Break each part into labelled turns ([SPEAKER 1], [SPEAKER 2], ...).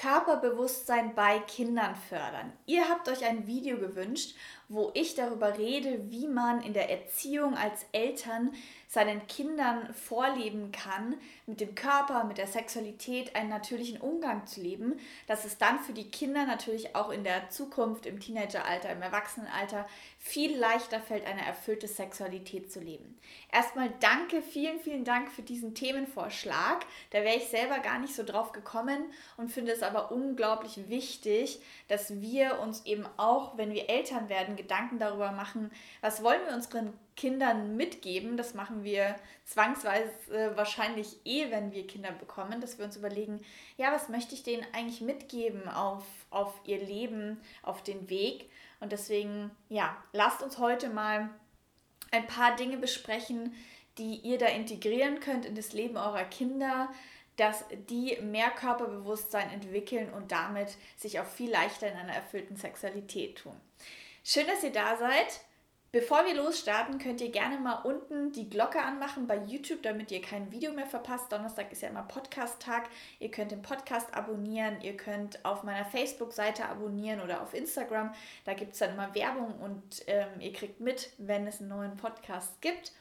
[SPEAKER 1] Körperbewusstsein bei Kindern fördern. Ihr habt euch ein Video gewünscht, wo ich darüber rede, wie man in der Erziehung als Eltern seinen Kindern vorleben kann, mit dem Körper, mit der Sexualität einen natürlichen Umgang zu leben, dass es dann für die Kinder natürlich auch in der Zukunft, im Teenageralter, im Erwachsenenalter viel leichter fällt, eine erfüllte Sexualität zu leben. Erstmal danke, vielen, vielen Dank für diesen Themenvorschlag. Da wäre ich selber gar nicht so drauf gekommen und finde es aber unglaublich wichtig, dass wir uns eben auch, wenn wir Eltern werden, Gedanken darüber machen, was wollen wir unseren Kindern mitgeben. Das machen wir zwangsweise wahrscheinlich eh, wenn wir Kinder bekommen, dass wir uns überlegen, ja, was möchte ich denen eigentlich mitgeben auf, auf ihr Leben, auf den Weg. Und deswegen, ja, lasst uns heute mal ein paar Dinge besprechen, die ihr da integrieren könnt in das Leben eurer Kinder, dass die mehr Körperbewusstsein entwickeln und damit sich auch viel leichter in einer erfüllten Sexualität tun. Schön, dass ihr da seid. Bevor wir losstarten, könnt ihr gerne mal unten die Glocke anmachen bei YouTube, damit ihr kein Video mehr verpasst. Donnerstag ist ja immer Podcast-Tag. Ihr könnt den Podcast abonnieren, ihr könnt auf meiner Facebook-Seite abonnieren oder auf Instagram. Da gibt es dann immer Werbung und ähm, ihr kriegt mit, wenn es einen neuen Podcast gibt.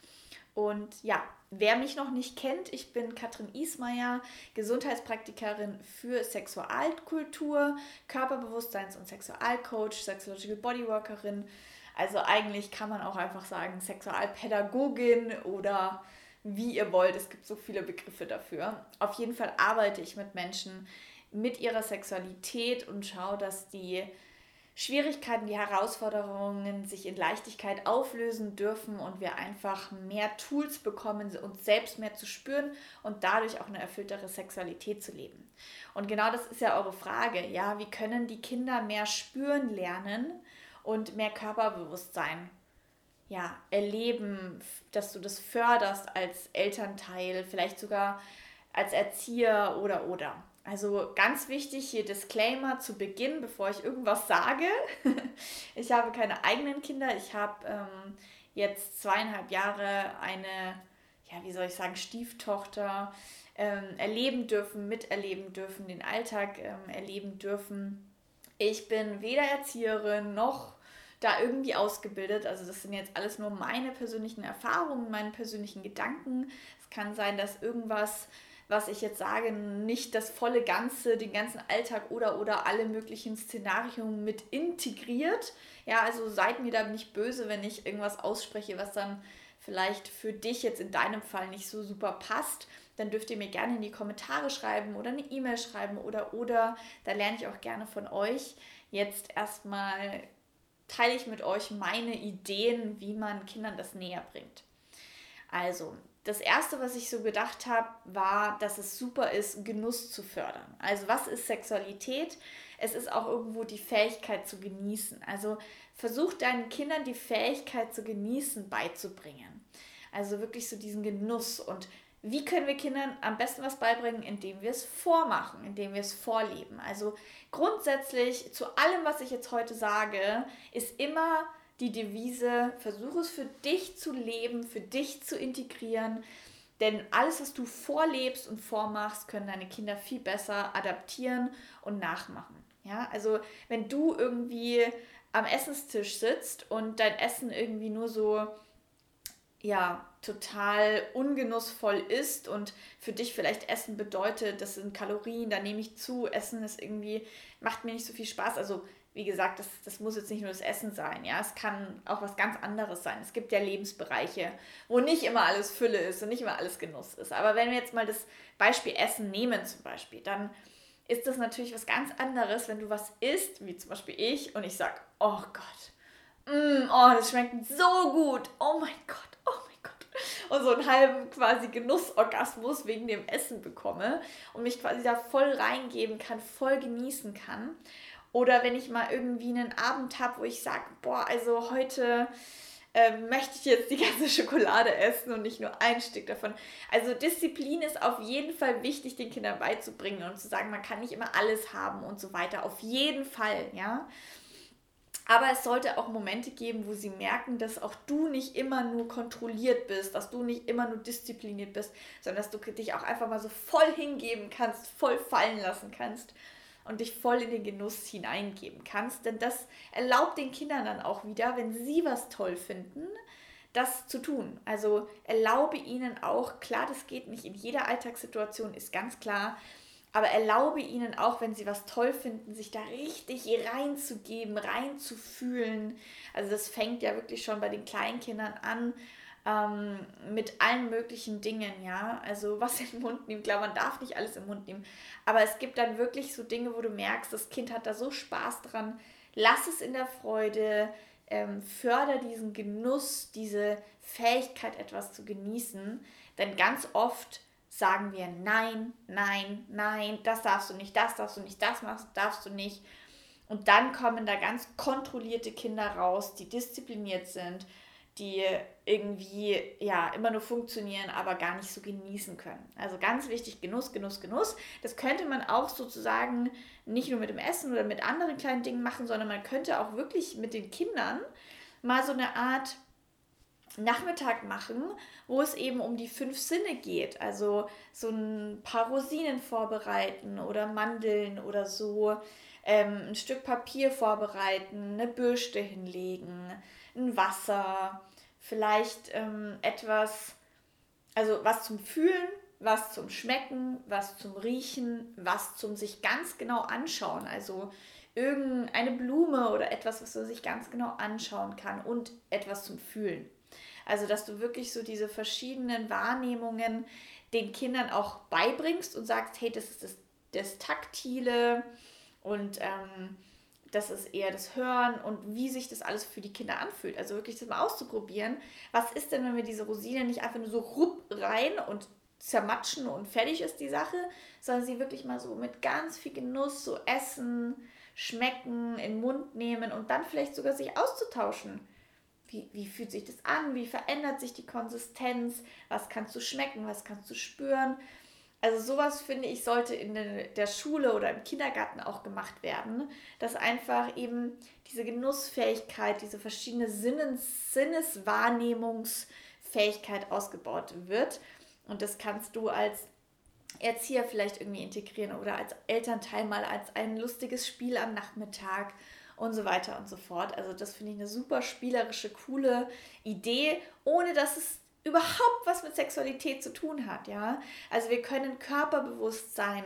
[SPEAKER 1] Und ja, wer mich noch nicht kennt, ich bin Katrin Ismaier, Gesundheitspraktikerin für Sexualkultur, Körperbewusstseins- und Sexualcoach, Sexological Bodyworkerin also eigentlich kann man auch einfach sagen Sexualpädagogin oder wie ihr wollt. Es gibt so viele Begriffe dafür. Auf jeden Fall arbeite ich mit Menschen mit ihrer Sexualität und schaue, dass die Schwierigkeiten, die Herausforderungen sich in Leichtigkeit auflösen dürfen und wir einfach mehr Tools bekommen, uns selbst mehr zu spüren und dadurch auch eine erfülltere Sexualität zu leben. Und genau das ist ja eure Frage, ja, wie können die Kinder mehr spüren lernen? Und mehr Körperbewusstsein ja, erleben, dass du das förderst als Elternteil, vielleicht sogar als Erzieher oder oder. Also ganz wichtig hier Disclaimer zu Beginn, bevor ich irgendwas sage. ich habe keine eigenen Kinder. Ich habe ähm, jetzt zweieinhalb Jahre eine, ja, wie soll ich sagen, Stieftochter ähm, erleben dürfen, miterleben dürfen, den Alltag ähm, erleben dürfen. Ich bin weder Erzieherin noch da irgendwie ausgebildet. Also das sind jetzt alles nur meine persönlichen Erfahrungen, meine persönlichen Gedanken. Es kann sein, dass irgendwas, was ich jetzt sage, nicht das volle Ganze, den ganzen Alltag oder oder alle möglichen Szenarien mit integriert. Ja, also seid mir da nicht böse, wenn ich irgendwas ausspreche, was dann vielleicht für dich jetzt in deinem Fall nicht so super passt, dann dürft ihr mir gerne in die Kommentare schreiben oder eine E-Mail schreiben oder oder da lerne ich auch gerne von euch. Jetzt erstmal teile ich mit euch meine Ideen, wie man Kindern das näher bringt. Also, das erste, was ich so gedacht habe, war, dass es super ist, Genuss zu fördern. Also, was ist Sexualität? Es ist auch irgendwo die Fähigkeit zu genießen. Also, versuch deinen Kindern die Fähigkeit zu genießen beizubringen. Also wirklich so diesen Genuss und wie können wir Kindern am besten was beibringen, indem wir es vormachen, indem wir es vorleben. Also grundsätzlich zu allem, was ich jetzt heute sage, ist immer die Devise, versuche es für dich zu leben, für dich zu integrieren. Denn alles, was du vorlebst und vormachst, können deine Kinder viel besser adaptieren und nachmachen. Ja, also wenn du irgendwie am Essenstisch sitzt und dein Essen irgendwie nur so ja, total ungenussvoll ist und für dich vielleicht Essen bedeutet, das sind Kalorien, da nehme ich zu, Essen ist irgendwie, macht mir nicht so viel Spaß. Also wie gesagt, das, das muss jetzt nicht nur das Essen sein, ja, es kann auch was ganz anderes sein. Es gibt ja Lebensbereiche, wo nicht immer alles Fülle ist und nicht immer alles Genuss ist. Aber wenn wir jetzt mal das Beispiel Essen nehmen zum Beispiel, dann ist das natürlich was ganz anderes, wenn du was isst, wie zum Beispiel ich, und ich sage, oh Gott, mm, oh, das schmeckt so gut, oh mein Gott, und so einen halben quasi Genussorgasmus wegen dem Essen bekomme und mich quasi da voll reingeben kann, voll genießen kann. Oder wenn ich mal irgendwie einen Abend habe, wo ich sage, boah, also heute äh, möchte ich jetzt die ganze Schokolade essen und nicht nur ein Stück davon. Also Disziplin ist auf jeden Fall wichtig, den Kindern beizubringen und zu sagen, man kann nicht immer alles haben und so weiter. Auf jeden Fall, ja. Aber es sollte auch Momente geben, wo sie merken, dass auch du nicht immer nur kontrolliert bist, dass du nicht immer nur diszipliniert bist, sondern dass du dich auch einfach mal so voll hingeben kannst, voll fallen lassen kannst. und dich voll in den Genuss hineingeben kannst. Denn das erlaubt den Kindern dann auch wieder, wenn sie was toll finden, das zu tun. Also erlaube ihnen auch, klar, das geht nicht in jeder Alltagssituation, ist ganz klar, aber erlaube ihnen auch, wenn sie was toll finden, sich da richtig reinzugeben, reinzufühlen. Also das fängt ja wirklich schon bei den Kleinkindern an ähm, mit allen möglichen Dingen, ja. Also was in den Mund nehmen, klar, man darf nicht alles im Mund nehmen, aber es gibt dann wirklich so Dinge, wo du merkst, das Kind hat da so Spaß dran. Lass es in der Freude, ähm, förder diesen Genuss, diese Fähigkeit, etwas zu genießen. Denn ganz oft sagen wir nein, nein, nein, das darfst du nicht, das darfst du nicht, das darfst du nicht. Und dann kommen da ganz kontrollierte Kinder raus, die diszipliniert sind, die irgendwie ja immer nur funktionieren, aber gar nicht so genießen können. Also ganz wichtig, Genuss, Genuss, Genuss. Das könnte man auch sozusagen nicht nur mit dem Essen oder mit anderen kleinen Dingen machen, sondern man könnte auch wirklich mit den Kindern mal so eine Art Nachmittag machen, wo es eben um die fünf Sinne geht. Also so ein paar Rosinen vorbereiten oder Mandeln oder so, ähm, ein Stück Papier vorbereiten, eine Bürste hinlegen, ein Wasser, vielleicht ähm, etwas, also was zum Fühlen, was zum Schmecken, was zum Riechen, was zum sich ganz genau anschauen. Also irgendeine Blume oder etwas, was man sich ganz genau anschauen kann und etwas zum Fühlen. Also, dass du wirklich so diese verschiedenen Wahrnehmungen den Kindern auch beibringst und sagst, hey, das ist das, das Taktile und ähm, das ist eher das Hören und wie sich das alles für die Kinder anfühlt. Also wirklich das mal auszuprobieren. Was ist denn, wenn wir diese Rosinen nicht einfach nur so rupp rein und zermatschen und fertig ist die Sache, sondern sie wirklich mal so mit ganz viel Genuss so essen, schmecken, in den Mund nehmen und dann vielleicht sogar sich auszutauschen. Wie, wie fühlt sich das an? Wie verändert sich die Konsistenz? Was kannst du schmecken? Was kannst du spüren? Also sowas finde ich sollte in der Schule oder im Kindergarten auch gemacht werden, dass einfach eben diese Genussfähigkeit, diese verschiedene Sinnes Sinneswahrnehmungsfähigkeit ausgebaut wird. Und das kannst du als Erzieher vielleicht irgendwie integrieren oder als Elternteil mal als ein lustiges Spiel am Nachmittag und so weiter und so fort. Also das finde ich eine super spielerische, coole Idee, ohne dass es überhaupt was mit Sexualität zu tun hat, ja. Also wir können Körperbewusstsein,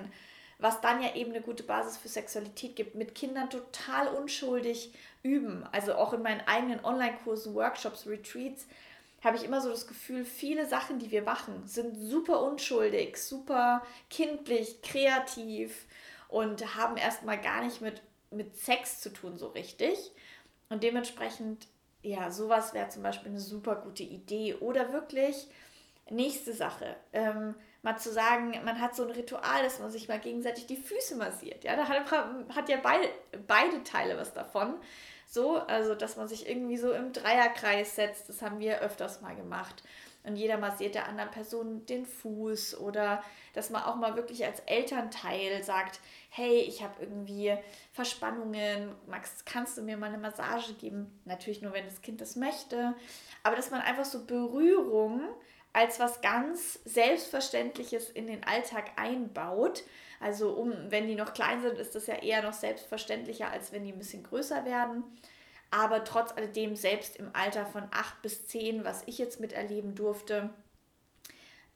[SPEAKER 1] was dann ja eben eine gute Basis für Sexualität gibt, mit Kindern total unschuldig üben. Also auch in meinen eigenen Online-Kursen, Workshops, Retreats habe ich immer so das Gefühl, viele Sachen, die wir machen, sind super unschuldig, super kindlich, kreativ und haben erstmal gar nicht mit, mit Sex zu tun so richtig. Und dementsprechend ja, sowas wäre zum Beispiel eine super gute Idee. Oder wirklich, nächste Sache, ähm, mal zu sagen, man hat so ein Ritual, dass man sich mal gegenseitig die Füße massiert. Ja, da hat, hat ja beide, beide Teile was davon. So, also dass man sich irgendwie so im Dreierkreis setzt, das haben wir öfters mal gemacht und jeder massiert der anderen Person den Fuß oder dass man auch mal wirklich als Elternteil sagt, hey, ich habe irgendwie Verspannungen, Max, kannst du mir mal eine Massage geben? Natürlich nur, wenn das Kind das möchte, aber dass man einfach so Berührung als was ganz Selbstverständliches in den Alltag einbaut. Also um, wenn die noch klein sind, ist das ja eher noch selbstverständlicher, als wenn die ein bisschen größer werden. Aber trotz alledem, selbst im Alter von 8 bis 10, was ich jetzt miterleben durfte,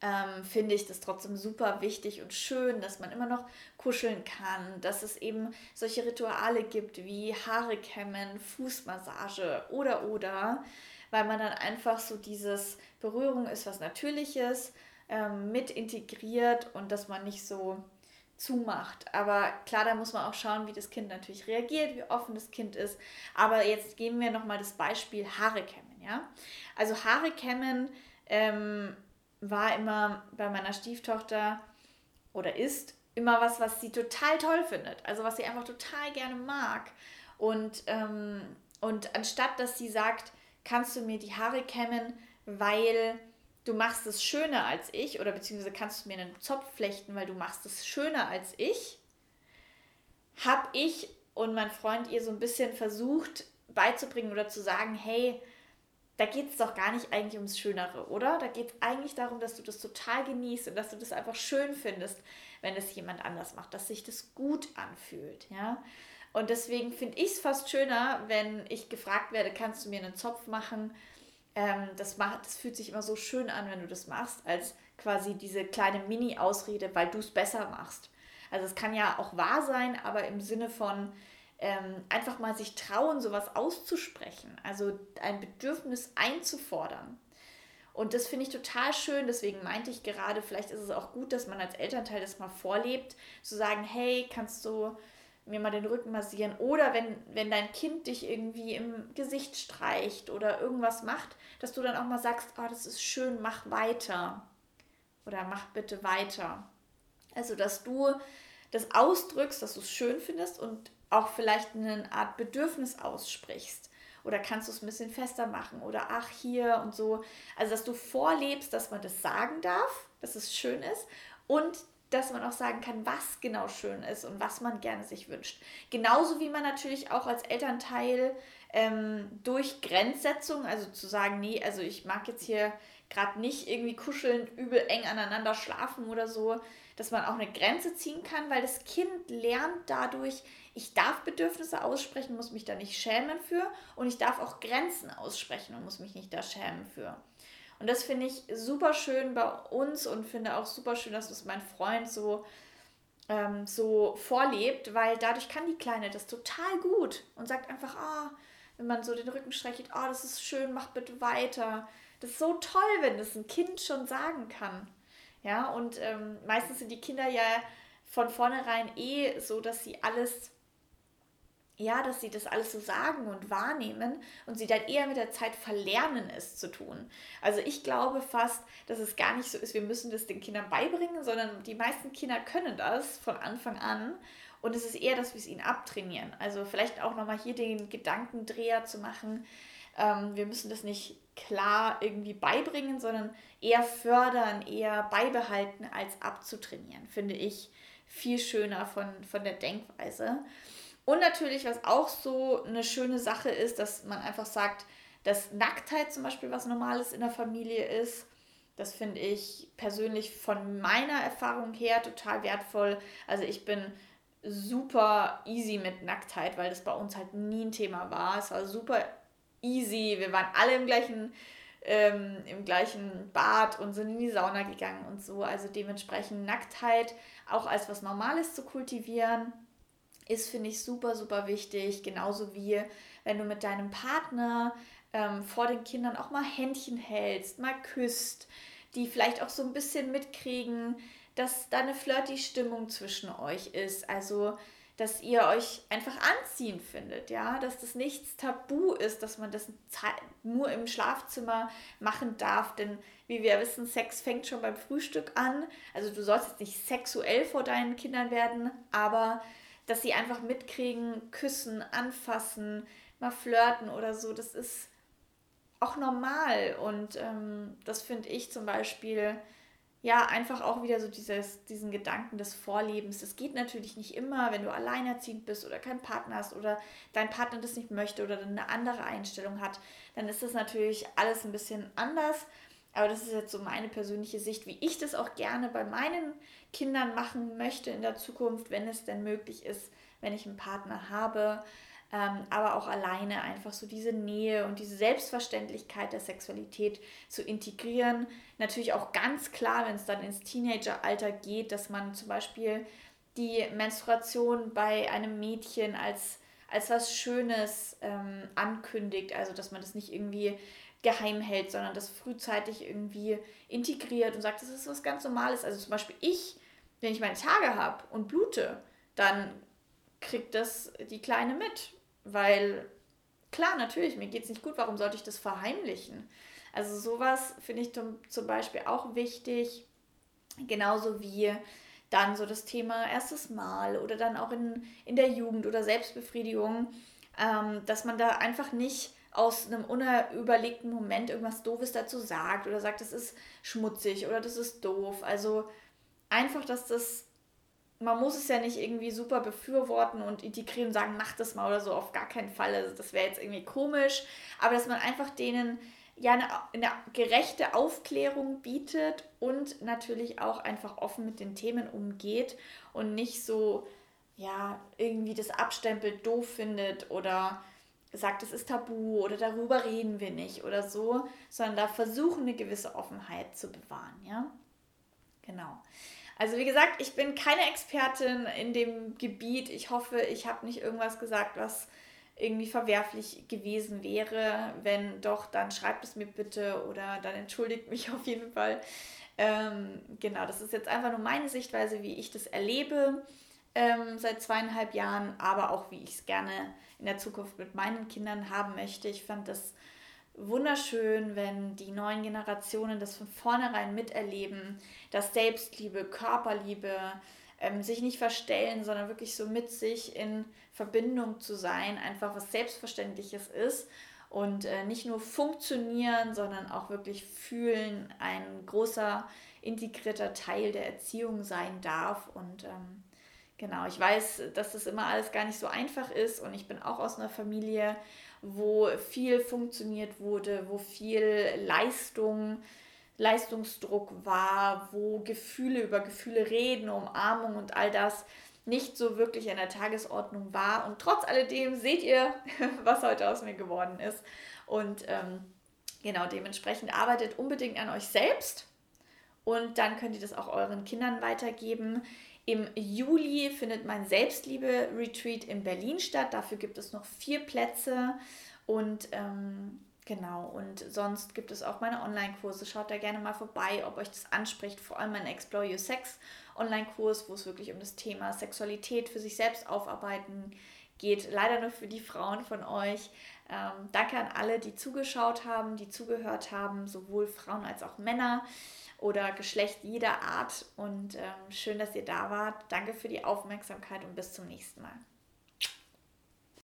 [SPEAKER 1] ähm, finde ich das trotzdem super wichtig und schön, dass man immer noch kuscheln kann, dass es eben solche Rituale gibt wie Haare kämmen, Fußmassage oder oder, weil man dann einfach so dieses Berührung ist was Natürliches ähm, mit integriert und dass man nicht so zumacht. Aber klar, da muss man auch schauen, wie das Kind natürlich reagiert, wie offen das Kind ist. Aber jetzt geben wir nochmal das Beispiel Haare kämmen. Ja? Also Haare kämmen ähm, war immer bei meiner Stieftochter oder ist immer was, was sie total toll findet. Also was sie einfach total gerne mag. Und, ähm, und anstatt dass sie sagt, kannst du mir die Haare kämmen, weil du machst es schöner als ich oder beziehungsweise kannst du mir einen Zopf flechten, weil du machst es schöner als ich, habe ich und mein Freund ihr so ein bisschen versucht beizubringen oder zu sagen, hey, da geht es doch gar nicht eigentlich ums Schönere, oder? Da geht es eigentlich darum, dass du das total genießt und dass du das einfach schön findest, wenn es jemand anders macht, dass sich das gut anfühlt, ja. Und deswegen finde ich es fast schöner, wenn ich gefragt werde, kannst du mir einen Zopf machen? Ähm, das, macht, das fühlt sich immer so schön an, wenn du das machst, als quasi diese kleine Mini-Ausrede, weil du es besser machst. Also es kann ja auch wahr sein, aber im Sinne von, ähm, einfach mal sich trauen, sowas auszusprechen, also ein Bedürfnis einzufordern. Und das finde ich total schön, deswegen meinte ich gerade, vielleicht ist es auch gut, dass man als Elternteil das mal vorlebt, zu sagen, hey, kannst du mir mal den Rücken massieren oder wenn, wenn dein Kind dich irgendwie im Gesicht streicht oder irgendwas macht, dass du dann auch mal sagst, oh, das ist schön, mach weiter oder mach bitte weiter. Also, dass du das ausdrückst, dass du es schön findest und auch vielleicht eine Art Bedürfnis aussprichst. Oder kannst du es ein bisschen fester machen oder ach hier und so. Also, dass du vorlebst, dass man das sagen darf, dass es schön ist und dass man auch sagen kann, was genau schön ist und was man gerne sich wünscht. Genauso wie man natürlich auch als Elternteil ähm, durch Grenzsetzung, also zu sagen, nee, also ich mag jetzt hier gerade nicht irgendwie kuscheln, übel eng aneinander schlafen oder so, dass man auch eine Grenze ziehen kann, weil das Kind lernt dadurch, ich darf Bedürfnisse aussprechen, muss mich da nicht schämen für und ich darf auch Grenzen aussprechen und muss mich nicht da schämen für. Und das finde ich super schön bei uns und finde auch super schön, dass das mein Freund so, ähm, so vorlebt, weil dadurch kann die Kleine das total gut und sagt einfach, ah, oh, wenn man so den Rücken streichelt, ah, oh, das ist schön, mach bitte weiter. Das ist so toll, wenn das ein Kind schon sagen kann. Ja, und ähm, meistens sind die Kinder ja von vornherein eh so, dass sie alles, ja, dass sie das alles so sagen und wahrnehmen und sie dann eher mit der Zeit verlernen, es zu tun. Also ich glaube fast, dass es gar nicht so ist, wir müssen das den Kindern beibringen, sondern die meisten Kinder können das von Anfang an. Und es ist eher, dass wir es ihnen abtrainieren. Also vielleicht auch nochmal hier den Gedankendreher zu machen. Ähm, wir müssen das nicht klar irgendwie beibringen, sondern eher fördern, eher beibehalten, als abzutrainieren, finde ich viel schöner von, von der Denkweise. Und natürlich, was auch so eine schöne Sache ist, dass man einfach sagt, dass Nacktheit zum Beispiel was Normales in der Familie ist. Das finde ich persönlich von meiner Erfahrung her total wertvoll. Also ich bin super easy mit Nacktheit, weil das bei uns halt nie ein Thema war. Es war super easy. Wir waren alle im gleichen, ähm, im gleichen Bad und sind in die Sauna gegangen und so. Also dementsprechend Nacktheit auch als was Normales zu kultivieren, ist, finde ich, super, super wichtig. Genauso wie wenn du mit deinem Partner ähm, vor den Kindern auch mal Händchen hältst, mal küsst, die vielleicht auch so ein bisschen mitkriegen, dass da eine flirty Stimmung zwischen euch ist. Also dass ihr euch einfach anziehen findet, ja, dass das nichts Tabu ist, dass man das nur im Schlafzimmer machen darf, denn wie wir wissen, Sex fängt schon beim Frühstück an. Also du sollst jetzt nicht sexuell vor deinen Kindern werden, aber dass sie einfach mitkriegen, küssen, anfassen, mal flirten oder so, das ist auch normal und ähm, das finde ich zum Beispiel ja, einfach auch wieder so dieses, diesen Gedanken des Vorlebens. Das geht natürlich nicht immer, wenn du alleinerziehend bist oder keinen Partner hast oder dein Partner das nicht möchte oder eine andere Einstellung hat, dann ist das natürlich alles ein bisschen anders. Aber das ist jetzt so meine persönliche Sicht, wie ich das auch gerne bei meinen Kindern machen möchte in der Zukunft, wenn es denn möglich ist, wenn ich einen Partner habe ähm, aber auch alleine einfach so diese Nähe und diese Selbstverständlichkeit der Sexualität zu integrieren. Natürlich auch ganz klar, wenn es dann ins Teenageralter geht, dass man zum Beispiel die Menstruation bei einem Mädchen als, als was Schönes ähm, ankündigt, also dass man das nicht irgendwie geheim hält, sondern das frühzeitig irgendwie integriert und sagt, das ist was ganz Normales. Also zum Beispiel ich, wenn ich meine Tage habe und blute, dann kriegt das die Kleine mit weil, klar, natürlich, mir geht es nicht gut, warum sollte ich das verheimlichen? Also sowas finde ich zum Beispiel auch wichtig, genauso wie dann so das Thema erstes Mal oder dann auch in, in der Jugend oder Selbstbefriedigung, ähm, dass man da einfach nicht aus einem unüberlegten Moment irgendwas Doofes dazu sagt oder sagt, das ist schmutzig oder das ist doof. Also einfach, dass das man muss es ja nicht irgendwie super befürworten und integrieren und sagen, mach das mal oder so, auf gar keinen Fall. Also das wäre jetzt irgendwie komisch. Aber dass man einfach denen ja eine, eine gerechte Aufklärung bietet und natürlich auch einfach offen mit den Themen umgeht und nicht so ja irgendwie das abstempelt doof findet oder sagt, es ist tabu oder darüber reden wir nicht oder so, sondern da versuchen eine gewisse Offenheit zu bewahren, ja? Genau. Also wie gesagt, ich bin keine Expertin in dem Gebiet. Ich hoffe, ich habe nicht irgendwas gesagt, was irgendwie verwerflich gewesen wäre. Wenn doch, dann schreibt es mir bitte oder dann entschuldigt mich auf jeden Fall. Ähm, genau, das ist jetzt einfach nur meine Sichtweise, wie ich das erlebe ähm, seit zweieinhalb Jahren, aber auch wie ich es gerne in der Zukunft mit meinen Kindern haben möchte. Ich fand das wunderschön, wenn die neuen Generationen das von vornherein miterleben, dass Selbstliebe, Körperliebe, ähm, sich nicht verstellen, sondern wirklich so mit sich in Verbindung zu sein, einfach was Selbstverständliches ist und äh, nicht nur funktionieren, sondern auch wirklich fühlen, ein großer integrierter Teil der Erziehung sein darf und ähm, Genau, ich weiß, dass das immer alles gar nicht so einfach ist und ich bin auch aus einer Familie, wo viel funktioniert wurde, wo viel Leistung, Leistungsdruck war, wo Gefühle über Gefühle reden, Umarmung und all das nicht so wirklich an der Tagesordnung war. Und trotz alledem seht ihr, was heute aus mir geworden ist. Und ähm, genau dementsprechend arbeitet unbedingt an euch selbst und dann könnt ihr das auch euren Kindern weitergeben. Im Juli findet mein Selbstliebe-Retreat in Berlin statt. Dafür gibt es noch vier Plätze. Und ähm, genau, und sonst gibt es auch meine Online-Kurse. Schaut da gerne mal vorbei, ob euch das anspricht. Vor allem mein Explore Your Sex Online-Kurs, wo es wirklich um das Thema Sexualität für sich selbst aufarbeiten geht. Leider nur für die Frauen von euch. Ähm, danke an alle, die zugeschaut haben, die zugehört haben, sowohl Frauen als auch Männer oder Geschlecht jeder Art. Und ähm, schön, dass ihr da wart. Danke für die Aufmerksamkeit und bis zum nächsten Mal.